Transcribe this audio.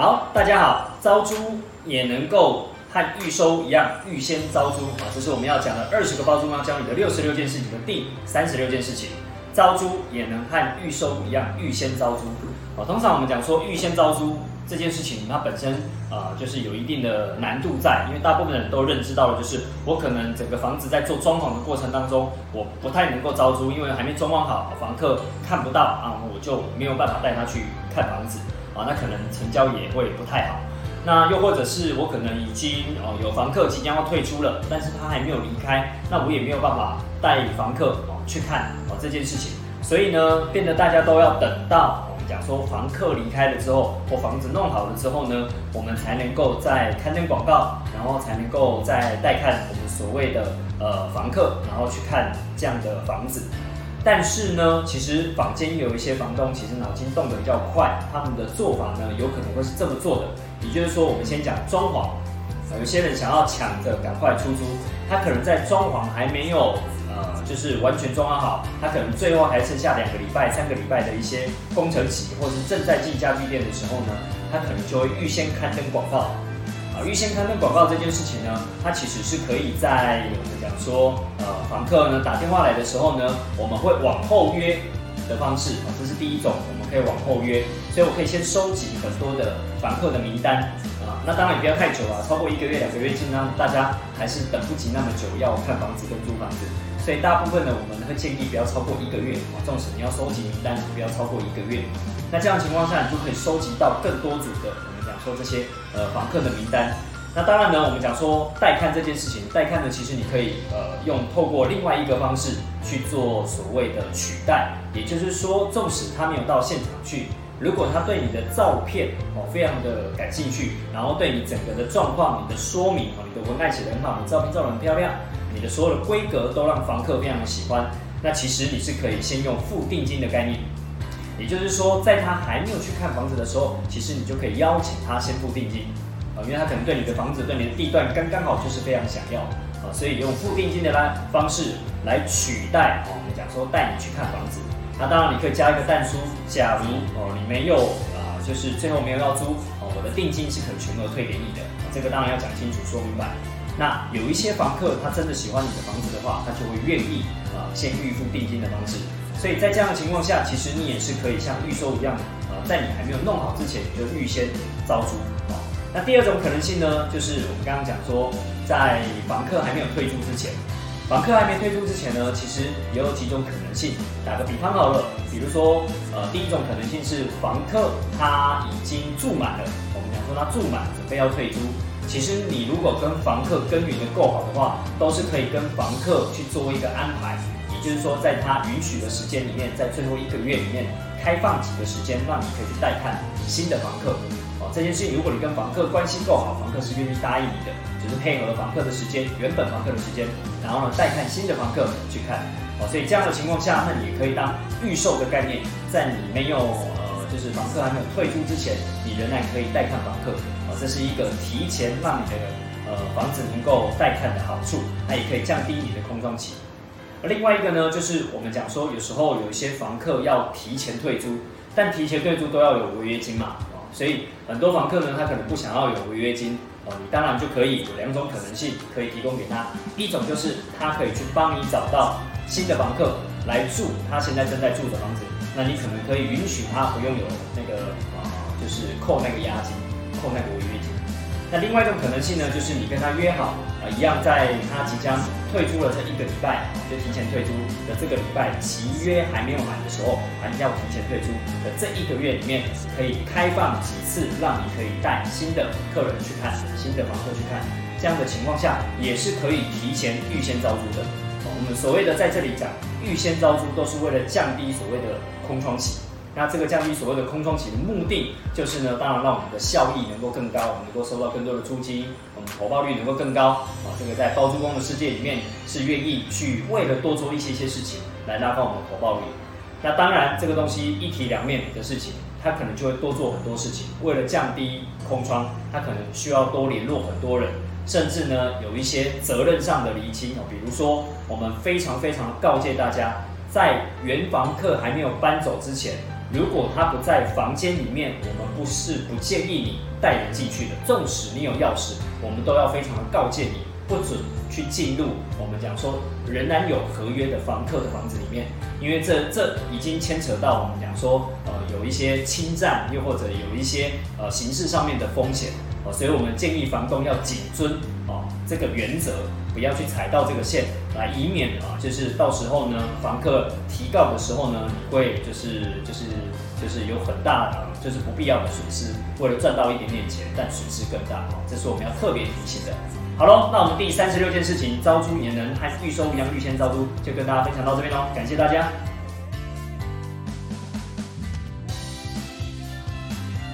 好，大家好，招租也能够和预收一样，预先招租啊，这是我们要讲的二十个包租妈教你的六十六件事情的第三十六件事情。招租也能和预收一样，预先招租啊。通常我们讲说预先招租这件事情，它本身啊就是有一定的难度在，因为大部分人都认知到了，就是我可能整个房子在做装潢的过程当中，我不太能够招租，因为还没装潢好，房客看不到啊，我就没有办法带他去看房子那可能成交也会不太好。那又或者是我可能已经哦有房客即将要退出了，但是他还没有离开，那我也没有办法带房客哦去看哦这件事情，所以呢，变得大家都要等到我们讲说房客离开了之后，或房子弄好了之后呢，我们才能够再刊登广告，然后才能够再带看我们所谓的呃房客，然后去看这样的房子。但是呢，其实坊间有一些房东其实脑筋动得比较快，他们的做法呢有可能会是这么做的。也就是说，我们先讲装潢，有些人想要抢着赶快出租，他可能在装潢还没有呃，就是完全装潢好，他可能最后还剩下两个礼拜、三个礼拜的一些工程期，或是正在进家具店的时候呢，他可能就会预先刊登广告。预先刊登广告这件事情呢，它其实是可以在说，呃，房客呢打电话来的时候呢，我们会往后约的方式啊，这是第一种，我们可以往后约，所以我可以先收集很多的房客的名单啊，那当然也不要太久啊，超过一个月、两个月，尽量大家还是等不及那么久要看房子跟租房子，所以大部分呢，我们会建议不要超过一个月啊，纵使你要收集名单，不要超过一个月，那这样情况下，你就可以收集到更多组的我们讲。说这些呃房客的名单，那当然呢，我们讲说带看这件事情，带看呢，其实你可以呃用透过另外一个方式去做所谓的取代，也就是说，纵使他没有到现场去，如果他对你的照片哦非常的感兴趣，然后对你整个的状况、你的说明哦、你的文案写得很好，你照片照得很漂亮，你的所有的规格都让房客非常的喜欢，那其实你是可以先用付定金的概念。也就是说，在他还没有去看房子的时候，其实你就可以邀请他先付定金，啊，因为他可能对你的房子、对你的地段刚刚好就是非常想要，啊，所以用付定金的方式来取代，哦，我们讲说带你去看房子，那当然你可以加一个蛋书，假如哦你没有啊，就是最后没有要租，哦，我的定金是可全额退给你的，这个当然要讲清楚说明白。那有一些房客他真的喜欢你的房子的话，他就会愿意啊先预付定金的方式。所以在这样的情况下，其实你也是可以像预售一样，呃，在你还没有弄好之前，你就预先招租。那第二种可能性呢，就是我们刚刚讲说，在房客还没有退租之前，房客还没退租之前呢，其实也有几种可能性。打个比方好了，比如说，呃，第一种可能性是房客他已经住满了，我们讲说他住满，准备要退租。其实你如果跟房客耕耘的够好的话，都是可以跟房客去做一个安排。也就是说，在他允许的时间里面，在最后一个月里面开放几个时间，让你可以去带看新的房客。哦，这件事情如果你跟房客关系够好，房客是愿意答应你的，就是配合房客的时间，原本房客的时间，然后呢带看新的房客去看。哦，所以这样的情况下，那你也可以当预售的概念，在你没有呃，就是房客还没有退租之前，你仍然可以带看房客。哦，这是一个提前让你的呃房子能够带看的好处，它也可以降低你的空窗期。而另外一个呢，就是我们讲说，有时候有一些房客要提前退租，但提前退租都要有违约金嘛，所以很多房客呢，他可能不想要有违约金，哦，你当然就可以有两种可能性可以提供给他，一种就是他可以去帮你找到新的房客来住他现在正在住的房子，那你可能可以允许他不用有那个啊，就是扣那个押金，扣那个违约金。那另外一种可能性呢，就是你跟他约好，啊，一样在他即将退租了这一个礼拜，就提前退租的这个礼拜，契约还没有满的时候，还要提前退租的这一个月里面，可以开放几次，让你可以带新的客人去看，新的房客去看，这样的情况下，也是可以提前预先招租的。我们所谓的在这里讲预先招租，都是为了降低所谓的空窗期。那这个降低所谓的空窗期的目的，就是呢，当然让我们的效益能够更高，我们能够收到更多的租金，我们投报率能够更高啊。这个在包租公的世界里面，是愿意去为了多做一些些事情来拉高我们的投报率。那当然，这个东西一体两面的事情，他可能就会多做很多事情。为了降低空窗，他可能需要多联络很多人，甚至呢，有一些责任上的厘清哦。比如说，我们非常非常告诫大家，在原房客还没有搬走之前。如果他不在房间里面，我们不是不建议你带人进去的。纵使你有钥匙，我们都要非常的告诫你，不准去进入我们讲说仍然有合约的房客的房子里面，因为这这已经牵扯到我们讲说呃有一些侵占，又或者有一些呃形式上面的风险哦，所以我们建议房东要谨遵哦这个原则。不要去踩到这个线，来以免啊，就是到时候呢，房客提告的时候呢，你会就是就是就是有很大的就是不必要的损失，为了赚到一点点钱，但损失更大啊，这是我们要特别提醒的。好喽，那我们第三十六件事情，招租也能还是预收一样预先招租，就跟大家分享到这边喽，感谢大家。